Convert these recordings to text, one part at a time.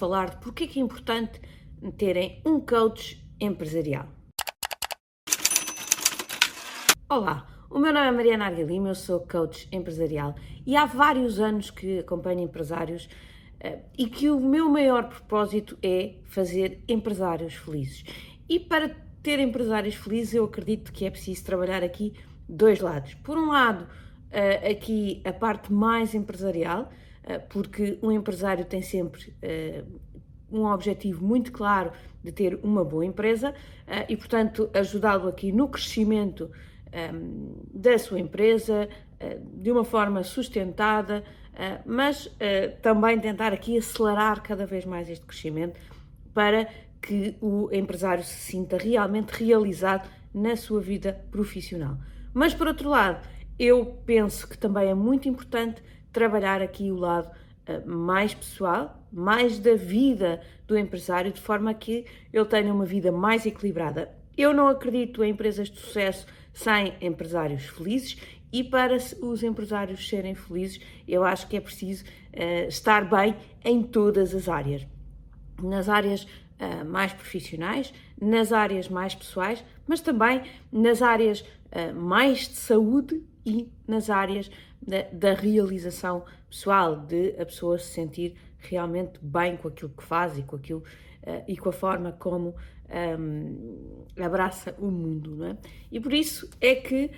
falar de porque é que é importante terem um coach empresarial. Olá, o meu nome é Mariana Arga Lima, eu sou coach empresarial e há vários anos que acompanho empresários uh, e que o meu maior propósito é fazer empresários felizes. E para ter empresários felizes, eu acredito que é preciso trabalhar aqui dois lados. Por um lado, uh, aqui a parte mais empresarial, porque um empresário tem sempre um objetivo muito claro de ter uma boa empresa e, portanto, ajudá-lo aqui no crescimento um, da sua empresa de uma forma sustentada, mas também tentar aqui acelerar cada vez mais este crescimento para que o empresário se sinta realmente realizado na sua vida profissional. Mas, por outro lado, eu penso que também é muito importante trabalhar aqui o lado mais pessoal, mais da vida do empresário, de forma que ele tenha uma vida mais equilibrada. Eu não acredito em empresas de sucesso sem empresários felizes e para os empresários serem felizes, eu acho que é preciso uh, estar bem em todas as áreas. Nas áreas uh, mais profissionais, nas áreas mais pessoais, mas também nas áreas uh, mais de saúde e nas áreas da, da, realização pessoal, de a pessoa se sentir realmente bem com aquilo que faz e com aquilo e com a forma como um, abraça o mundo, não é? E por isso é que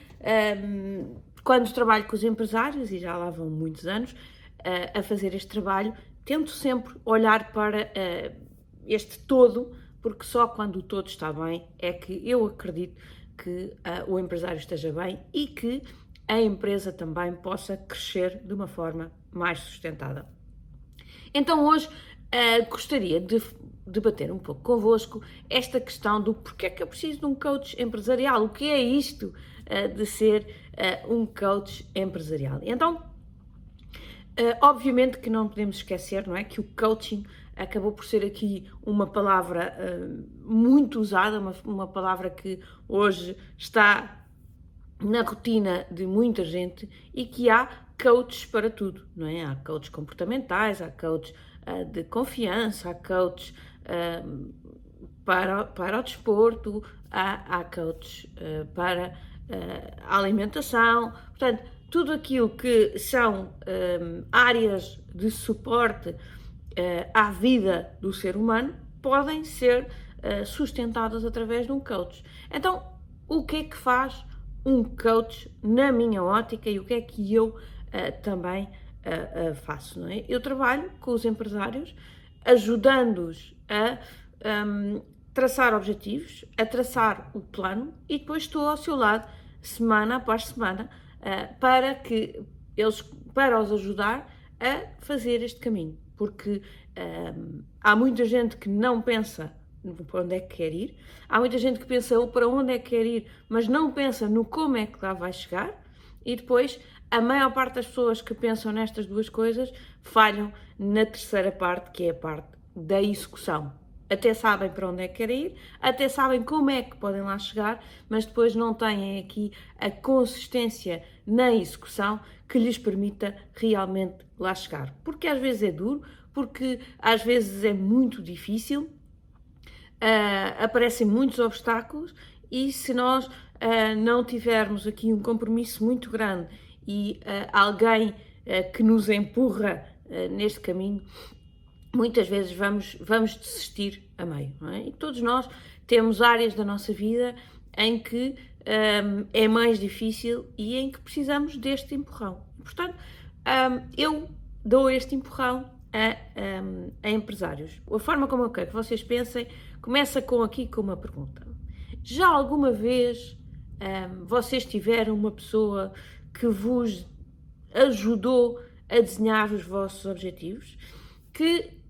um, quando trabalho com os empresários, e já lá vão muitos anos uh, a fazer este trabalho, tento sempre olhar para uh, este todo, porque só quando o todo está bem é que eu acredito que uh, o empresário esteja bem e que a empresa também possa crescer de uma forma mais sustentada. Então hoje uh, gostaria de debater um pouco convosco esta questão do porquê é que eu preciso de um coach empresarial, o que é isto uh, de ser uh, um coach empresarial. Então, obviamente que não podemos esquecer, não é, que o coaching acabou por ser aqui uma palavra muito usada, uma, uma palavra que hoje está na rotina de muita gente e que há coaches para tudo, não é? Há coaches comportamentais, há coaches de confiança, há coaches para, para o desporto, há, há coaches uh, para uh, a alimentação, portanto, tudo aquilo que são um, áreas de suporte uh, à vida do ser humano podem ser sustentadas através de um coach. Então, o que é que faz um coach na minha ótica e o que é que eu também faço? Não é? Eu trabalho com os empresários ajudando-os a um, traçar objetivos, a traçar o plano e depois estou ao seu lado semana após semana uh, para que eles para os ajudar a fazer este caminho, porque um, há muita gente que não pensa para onde é que quer ir, há muita gente que pensa para onde é que quer ir, mas não pensa no como é que lá vai chegar, e depois a maior parte das pessoas que pensam nestas duas coisas falham na terceira parte, que é a parte da execução. Até sabem para onde é que querem ir, até sabem como é que podem lá chegar, mas depois não têm aqui a consistência na execução que lhes permita realmente lá chegar. Porque às vezes é duro, porque às vezes é muito difícil, uh, aparecem muitos obstáculos e se nós uh, não tivermos aqui um compromisso muito grande e uh, alguém que nos empurra neste caminho, muitas vezes vamos, vamos desistir a meio. É? E todos nós temos áreas da nossa vida em que um, é mais difícil e em que precisamos deste empurrão. Portanto, um, eu dou este empurrão a, um, a, empresários. A forma como eu quero que vocês pensem começa com aqui com uma pergunta. Já alguma vez vocês tiveram uma pessoa que vos ajudou a desenhar os vossos objetivos? Que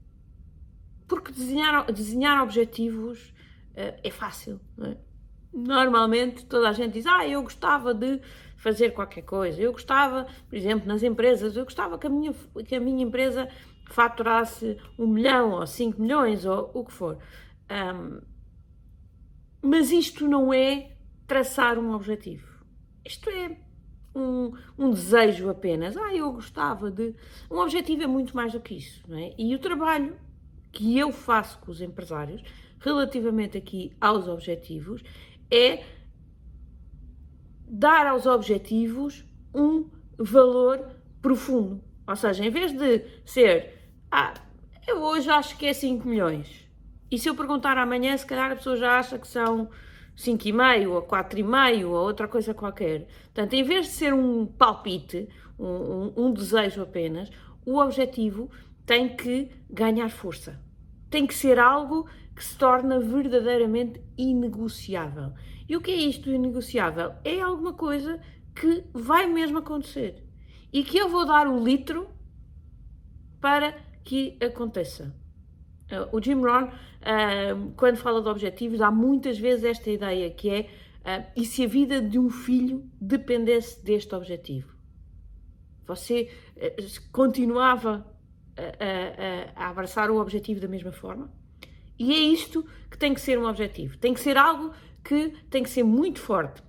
porque desenhar, desenhar objetivos uh, é fácil, é? Normalmente toda a gente diz, ah, eu gostava de fazer qualquer coisa, eu gostava, por exemplo, nas empresas, eu gostava que a minha, que a minha empresa faturasse um milhão ou cinco milhões ou o que for. Um, mas isto não é traçar um objetivo. Isto é um, um, desejo apenas. Ah, eu gostava de. Um objetivo é muito mais do que isso, não é? E o trabalho que eu faço com os empresários relativamente aqui aos objetivos é dar aos objetivos um valor profundo. Ou seja, em vez de ser, ah, eu hoje acho que é 5 milhões, e se eu perguntar amanhã, se calhar a pessoa já acha que são 5,5 ou 4,5 ou outra coisa qualquer. Portanto, em vez de ser um palpite, um, um, um desejo apenas, o objetivo tem que ganhar força. Tem que ser algo que se torna verdadeiramente inegociável. E o que é isto inegociável? É alguma coisa que vai mesmo acontecer e que eu vou dar o litro para que aconteça. O Jim Rohn, uh, quando fala de objetivos, há muitas vezes esta ideia que é uh, e se a vida de um filho dependesse deste objetivo? Você continuava a, a, a abraçar o objetivo da mesma forma? E é isto que tem que ser um objetivo. Tem que ser algo que tem que ser muito forte.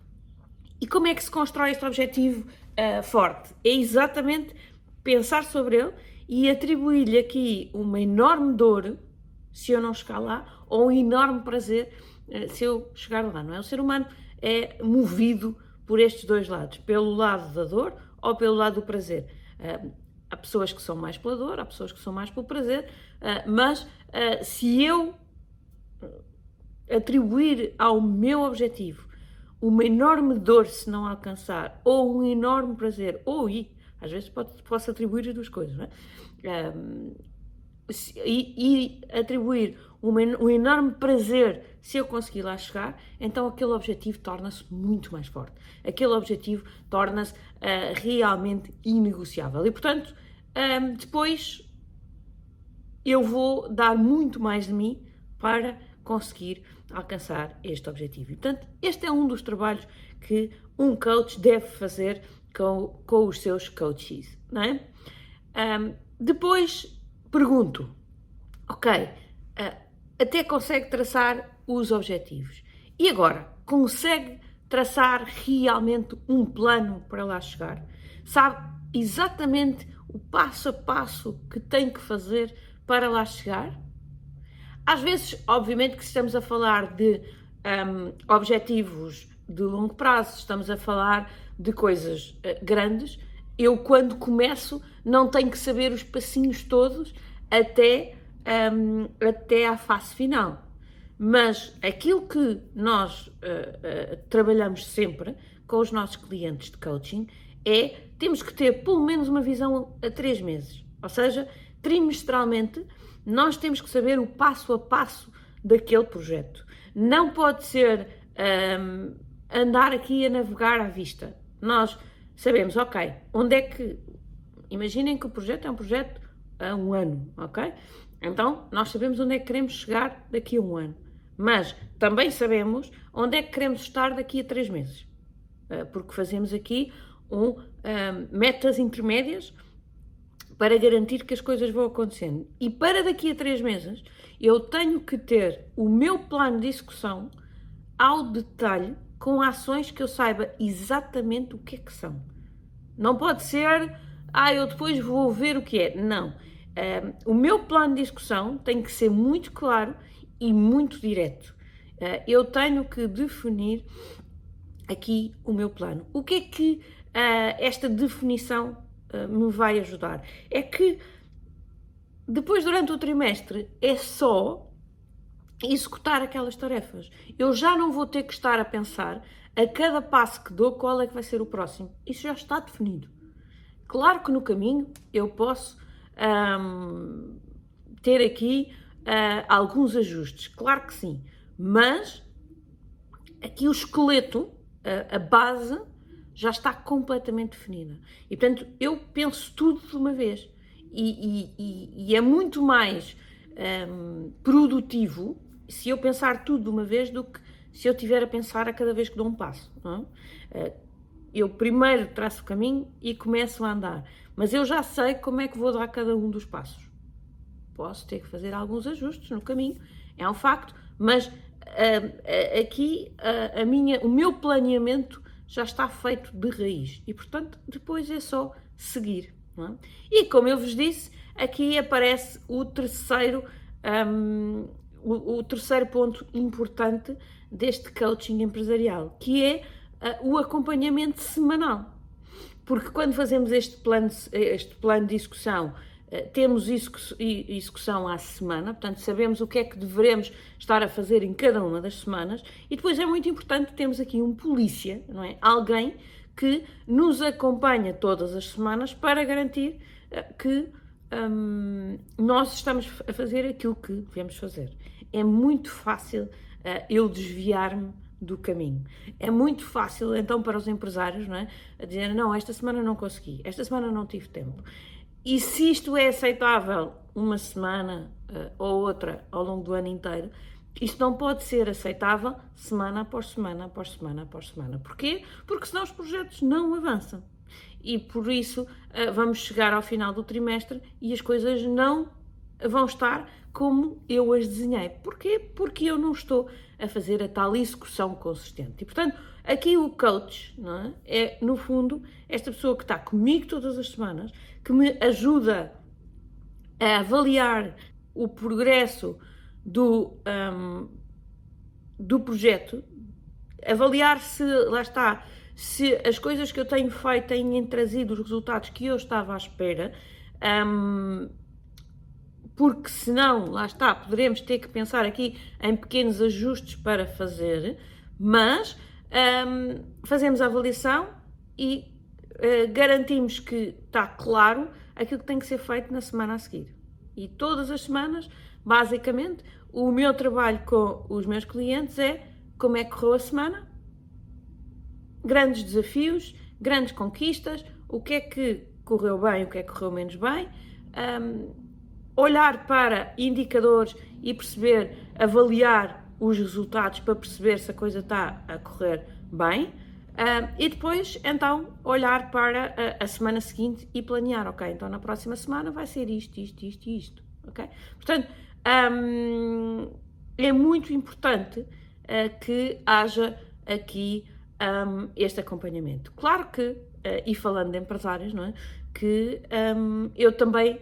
E como é que se constrói este objetivo uh, forte? É exatamente pensar sobre ele e atribuir-lhe aqui uma enorme dor se eu não chegar lá, ou um enorme prazer uh, se eu chegar lá, não é? O ser humano é movido por estes dois lados, pelo lado da dor ou pelo lado do prazer. Uh, há pessoas que são mais pela dor, há pessoas que são mais pelo prazer, mas se eu atribuir ao meu objetivo uma enorme dor se não alcançar, ou um enorme prazer, ou e às vezes pode, posso atribuir as duas coisas, não é? E, e, atribuir uma, um enorme prazer se eu conseguir lá chegar, então aquele objetivo torna-se muito mais forte. Aquele objetivo torna-se uh, realmente inegociável. E portanto, um, depois eu vou dar muito mais de mim para conseguir alcançar este objetivo. E, portanto, este é um dos trabalhos que um coach deve fazer com, com os seus coaches, não é? Um, depois pergunto, ok, uh, até consegue traçar os objetivos. E agora, consegue traçar realmente um plano para lá chegar? Sabe exatamente o passo a passo que tem que fazer para lá chegar? Às vezes, obviamente, que estamos a falar de um, objetivos de longo prazo, estamos a falar de coisas uh, grandes. Eu, quando começo, não tenho que saber os passinhos todos até, um, até à fase final. Mas aquilo que nós uh, uh, trabalhamos sempre com os nossos clientes de coaching é temos que ter pelo menos uma visão a três meses. Ou seja, trimestralmente nós temos que saber o passo a passo daquele projeto. Não pode ser um, andar aqui a navegar à vista. Nós sabemos, ok, onde é que. Imaginem que o projeto é um projeto a um ano, ok? Então, nós sabemos onde é que queremos chegar daqui a um ano. Mas também sabemos onde é que queremos estar daqui a três meses. Uh, porque fazemos aqui um, um, metas intermédias para garantir que as coisas vão acontecendo. E para daqui a três meses, eu tenho que ter o meu plano de execução ao detalhe, com ações que eu saiba exatamente o que é que são. Não pode ser, ah, eu depois vou ver o que é. Não. Um, o meu plano de execução tem que ser muito claro e muito direto. Uh, eu tenho que definir aqui o meu plano. O que é que uh, esta definição eh, me vai ajudar. É que depois, durante o trimestre, é só executar aquelas tarefas. Eu já não vou ter que estar a pensar a cada passo que dou qual é que vai ser o próximo. Isso já está definido. Claro que no caminho eu posso um, ter aqui uh, alguns ajustes, claro que sim, mas aqui o esqueleto, a, a base, já está completamente definida. E portanto, eu penso tudo de uma vez. E, e, e é muito mais um, produtivo se eu pensar tudo de uma vez do que se eu tiver a pensar a cada vez que dou um passo. É? Uh, eu primeiro traço o caminho e começo a andar, mas eu já sei como é que vou dar cada um dos passos. Posso ter que fazer alguns ajustes no caminho, é um facto, mas uh, aqui uh, a minha, o meu planeamento já está feito de raiz e, portanto, depois é só seguir. É? E como eu vos disse, aqui aparece o terceiro um, o, o, terceiro ponto importante deste coaching empresarial, que é uh, o acompanhamento semanal. Porque quando fazemos este plano, este plano de execução, uh, temos execução à semana, portanto sabemos o que é que devemos estar a fazer em cada uma das semanas, e depois é muito importante termos aqui um polícia, não é? Alguém que nos acompanha todas as semanas para garantir uh, que um, nós estamos a fazer aquilo que devemos fazer. É muito fácil uh, eu desviar-me do caminho. É muito fácil, então, para os empresários, não é? A dizer, não, esta semana não consegui, esta semana não tive tempo. E se isto é aceitável uma semana uh, ou outra ao longo do ano inteiro, isto não pode ser aceitável semana após semana, após semana, após semana. Porquê? Porque senão os projetos não avançam e por isso uh, vamos chegar ao final do trimestre e as coisas não vão estar como eu as desenhei. Porquê? Porque eu não estou a fazer a tal execução consistente. E portanto, aqui o coach é? é, no fundo, esta pessoa que está comigo todas as semanas, que me ajuda a avaliar o progresso do, um, do projeto, avaliar se, lá está, se as coisas que eu tenho feito têm trazido os resultados que eu estava à espera, um, porque senão, lá está, poderemos ter que pensar aqui em pequenos ajustes para fazer, mas um, fazemos a avaliação e uh, garantimos que está claro aquilo que tem que ser feito na semana a seguir. E todas as semanas, basicamente, o meu trabalho com os meus clientes é como é que correu a semana, grandes desafios, grandes conquistas, o que é que correu bem, o que é que correu menos bem, um, olhar para indicadores e perceber, avaliar os resultados para perceber se a coisa está a correr bem. Um, e depois, então, olhar para a, a, semana seguinte e planear, ok, então na próxima semana vai ser isto, isto, isto e isto, ok? Portanto, um, é muito importante uh, que haja aqui um, este acompanhamento. Claro que, uh, e falando de empresários, não é? Que um, eu também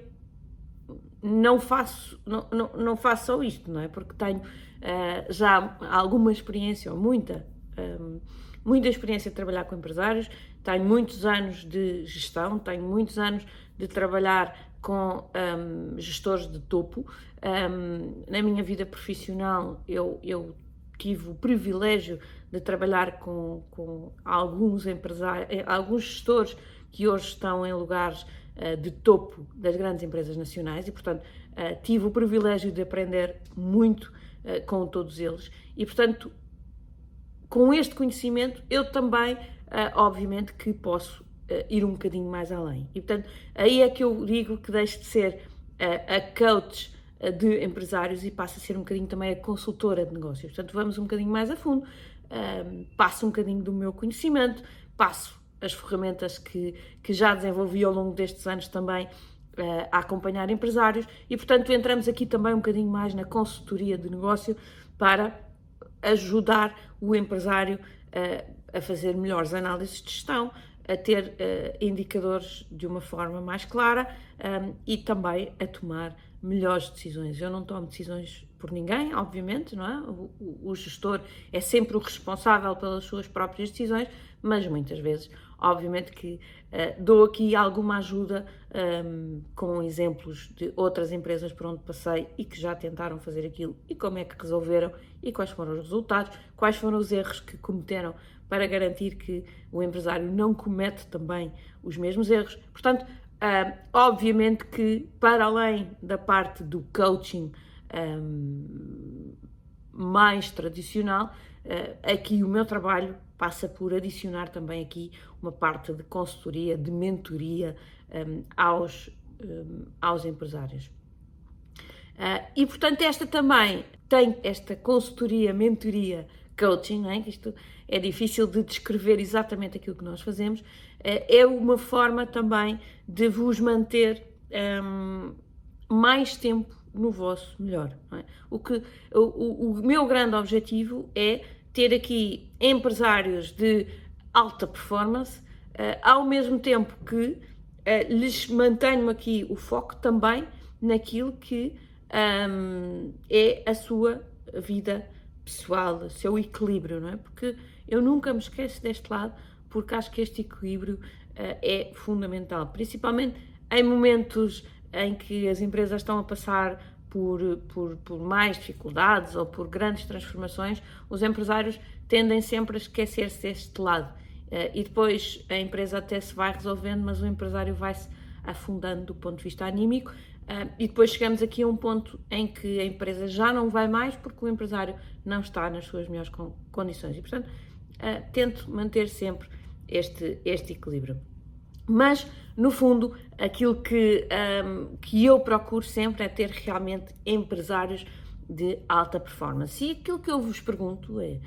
não faço, não, não, faço só isto, não é? Porque tenho uh, já alguma experiência, ou muita, um, muita experiência de trabalhar com empresários, tenho muitos anos de gestão, tenho muitos anos de trabalhar com um, gestores de topo. Um, na minha vida profissional, eu, eu tive o privilégio de trabalhar com, com alguns empresários, eh, alguns gestores que hoje estão em lugares uh, de topo das grandes empresas nacionais e, portanto, uh, tive o privilégio de aprender muito com todos eles e, portanto, com este conhecimento, eu também, obviamente, que posso ir um bocadinho mais além. E, portanto, aí é que eu digo que deixe de ser a coach de empresários e passa a ser um bocadinho também a consultora de negócios. Portanto, vamos um bocadinho mais a fundo um, passo um bocadinho do meu conhecimento, passo as ferramentas que, que já desenvolvi ao longo destes anos também uh, a acompanhar empresários e, portanto, entramos aqui também um bocadinho mais na consultoria de negócio para ajudar o empresário uh, a fazer melhores análises de gestão, a ter uh, indicadores de uma forma mais clara um, e também a tomar melhores decisões. Eu não tomo decisões por ninguém, obviamente, não é? O, o, o, gestor é sempre o responsável pelas suas próprias decisões, mas muitas vezes, obviamente, que uh, dou aqui alguma ajuda um, com exemplos de outras empresas por onde passei e que já tentaram fazer aquilo e como é que resolveram e quais foram os resultados, quais foram os erros que cometeram para garantir que o empresário não comete também os mesmos erros. Portanto, Uh, obviamente que, para além da parte do coaching mais tradicional, uh, aqui o meu trabalho passa por adicionar também aqui uma parte de consultoria, de mentoria aos, aos empresários. Uh, e portanto, esta também tem esta consultoria, mentoria, coaching, não é? isto é difícil de descrever exatamente aquilo que nós fazemos, eh, é uma forma também de vos manter mais tempo no vosso melhor. É? O, que, o, o meu grande objetivo é ter aqui empresários de alta performance, uh, ao mesmo tempo que uh, lhes mantenho aqui o foco também naquilo que um, é a sua vida pessoal, o seu equilíbrio, não é? Porque eu nunca me esqueço deste lado, porque acho que este equilíbrio uh, é fundamental, principalmente em momentos em que as empresas estão a passar por, por, por, mais dificuldades ou por grandes transformações, os empresários tendem sempre a esquecer-se deste lado. Uh, e depois a empresa até se vai resolvendo, mas o empresário vai-se afundando do ponto de vista anímico. Uh, e depois chegamos aqui a um ponto em que a empresa já não vai mais porque o empresário não está nas suas melhores condições. E, portanto, uh, tento manter sempre este, este equilíbrio. Mas, no fundo, aquilo que, um, que eu procuro sempre é ter realmente empresários de alta performance. E aquilo que eu vos pergunto é,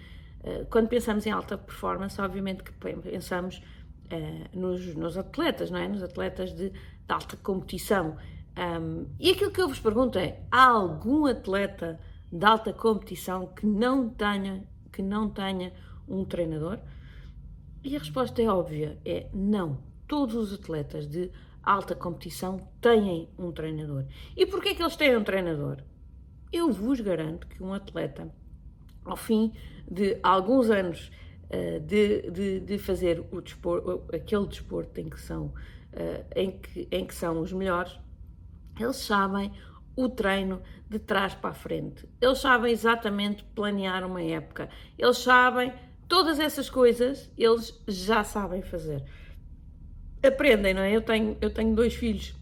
uh, quando pensamos em alta performance, obviamente que pensamos uh, nos, nos, atletas, não é? Nos atletas de, de alta competição. Um, e aquilo que eu vos pergunto é, há algum atleta de alta competição que não tenha, que não tenha um treinador? E a resposta é óbvia, é não todos os atletas de alta competição têm um treinador. E porquê que eles têm um treinador? Eu vos garanto que um atleta, ao fim de alguns anos uh, de, de, de, fazer o desporto, aquele desporto em que, são, uh, em, que, em que são os melhores, eles sabem o treino de trás para a frente. Eles sabem exatamente planear uma época. Eles sabem todas essas coisas, eles já sabem fazer aprendem, não é? Eu tenho, eu tenho dois filhos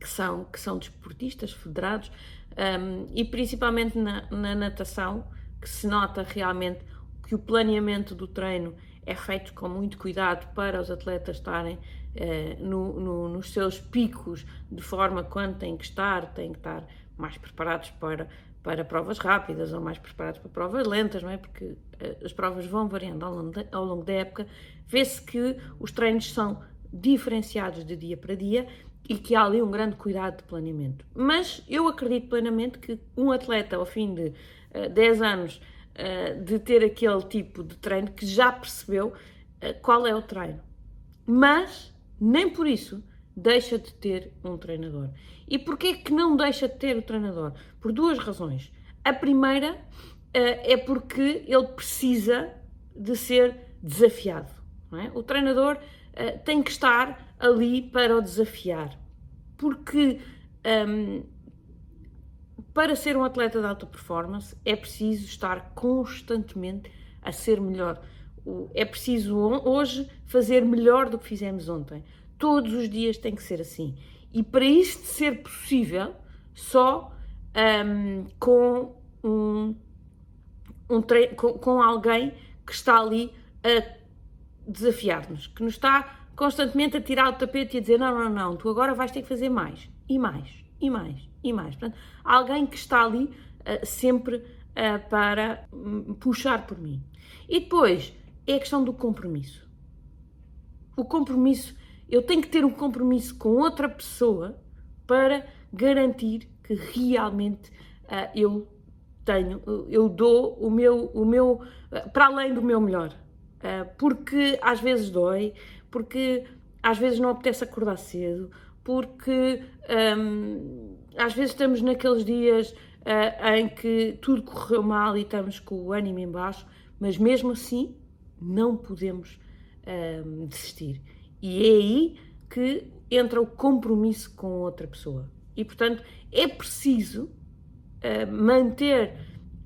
que são, que são desportistas federados um, e principalmente na, na natação, que se nota realmente que o planeamento do treino é feito com muito cuidado para os atletas estarem uh, no, no, nos seus picos, de forma quando têm que estar, têm que estar mais preparados para, para provas rápidas ou mais preparados para provas lentas, não é? Porque uh, as provas vão variando ao longo, de, ao longo da época. Vê-se que os treinos são diferenciados de dia para dia e que há ali um grande cuidado de planeamento. Mas eu acredito plenamente que um atleta, ao fim de uh, eh, 10 anos uh, de ter aquele tipo de treino, que já percebeu uh, qual é o treino. Mas, nem por isso, deixa de ter um treinador. E porquê que não deixa de ter o treinador? Por duas razões. A primeira é porque ele precisa de ser desafiado. É? O treinador uh, tem que estar ali para o desafiar. Porque um, para ser um atleta de alta performance é preciso estar constantemente a ser melhor. É preciso hoje fazer melhor do que fizemos ontem. Todos os dias tem que ser assim. E para isto ser possível, só um, com um, um com, com alguém que está ali a desafiar-nos, que nos está constantemente a tirar o tapete e a dizer: não, não, não, tu agora vais ter que fazer mais, e mais, e mais, e mais. Portanto, alguém que está ali uh, sempre uh, para um, puxar por mim. E depois é a questão do compromisso. O compromisso, eu tenho que ter um compromisso com outra pessoa para garantir que realmente uh, eu tenho, eu dou o meu, o meu, para além do meu melhor. Ah, porque às vezes dói, porque às vezes não apetece acordar cedo, porque um, às vezes estamos naqueles dias uh, em que tudo correu mal e estamos com o ânimo em baixo, mas mesmo assim não podemos um, desistir. E é aí que entra o compromisso com outra pessoa. E portanto é preciso uh, manter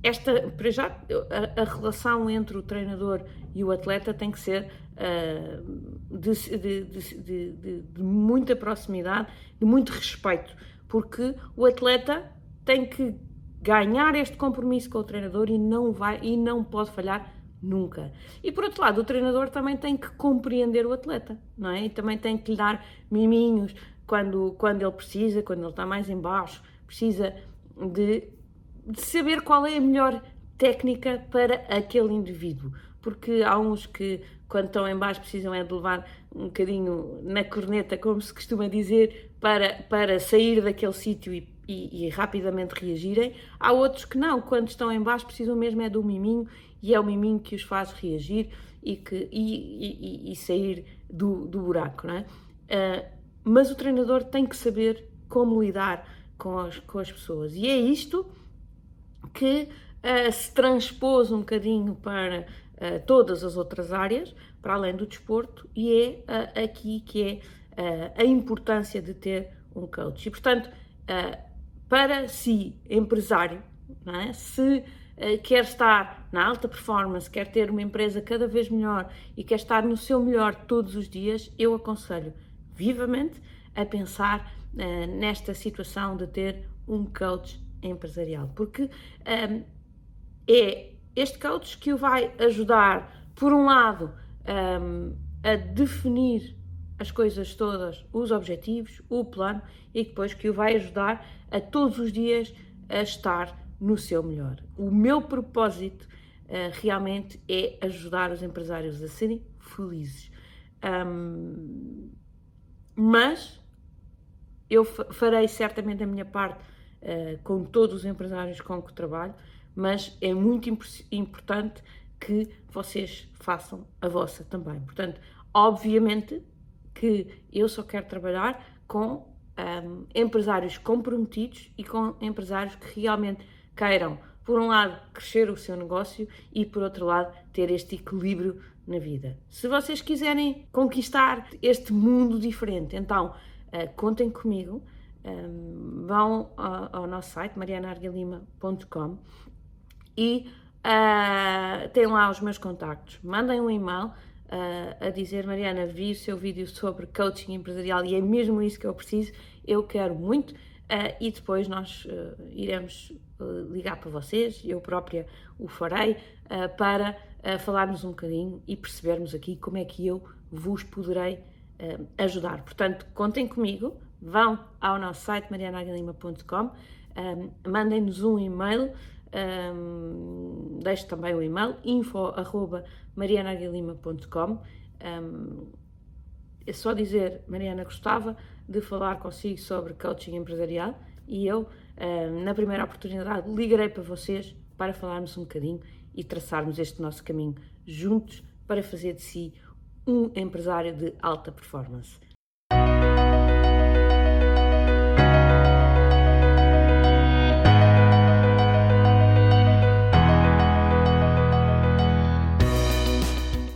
esta, para já, a, a, relação entre o treinador e o atleta tem que ser uh, de, de, de, de, muita proximidade, de muito respeito, porque o atleta tem que ganhar este compromisso com o treinador e não vai e não pode falhar nunca. E por outro lado, o treinador também tem que compreender o atleta, não é? E também tem que lhe dar miminhos quando, quando ele precisa, quando ele está mais embaixo, precisa de de saber qual é a melhor técnica para aquele indivíduo. Porque há uns que, quando estão em baixo, precisam é de levar um bocadinho na corneta, como se costuma dizer, para, para sair daquele sítio e, e, e, rapidamente reagirem. Há outros que não, quando estão em baixo, precisam mesmo é do miminho e é o miminho que os faz reagir e, que, e, e sair do, do buraco. Não é? Uh, mas o treinador tem que saber como lidar com as, com as pessoas. E é isto que uh, se transpôs um bocadinho para uh, todas as outras áreas, para além do desporto, e é uh, aqui que é a importância de ter um coach. E, portanto, para si, empresário, é? se quer estar na alta performance, quer ter uma empresa cada vez melhor e quer estar no seu melhor todos os dias, eu aconselho vivamente a pensar nesta situação de ter um coach empresarial, porque um, é este coach que o vai ajudar, por um lado, um, a definir as coisas todas, os objetivos, o plano, e depois que o vai ajudar a todos os dias a estar no seu melhor. O meu propósito uh, realmente é ajudar os empresários a serem felizes. Um, mas eu farei certamente a minha parte uh, com todos os empresários com que trabalho, mas é muito imp importante que vocês façam a vossa também. Portanto, obviamente que eu só quero trabalhar com um, empresários comprometidos e com empresários que realmente queiram, por um lado, crescer o seu negócio e, por outro lado, ter este equilíbrio na vida. Se vocês quiserem conquistar este mundo diferente, então uh, contem comigo. Um, vão ao, ao, nosso site marianargalima.com e uh, têm lá os meus contactos. Mandem um e-mail uh, a dizer Mariana, vi o seu vídeo sobre coaching empresarial e é mesmo isso que eu preciso, eu quero muito. Uh, e depois nós iremos ligar para vocês, eu própria o farei, para falarmos um bocadinho e percebermos aqui como é que eu vos poderei ajudar. Portanto, contem comigo, vão ao nosso site marianagalima.com, mandem-nos um e-mail. Um, deixo também o e-mail info.marianaguilima.com um, É só dizer, Mariana, gostava de falar consigo sobre coaching empresarial. E eu, um, na primeira oportunidade, ligarei para vocês para falarmos um bocadinho e traçarmos este nosso caminho juntos para fazer de si um empresário de alta performance.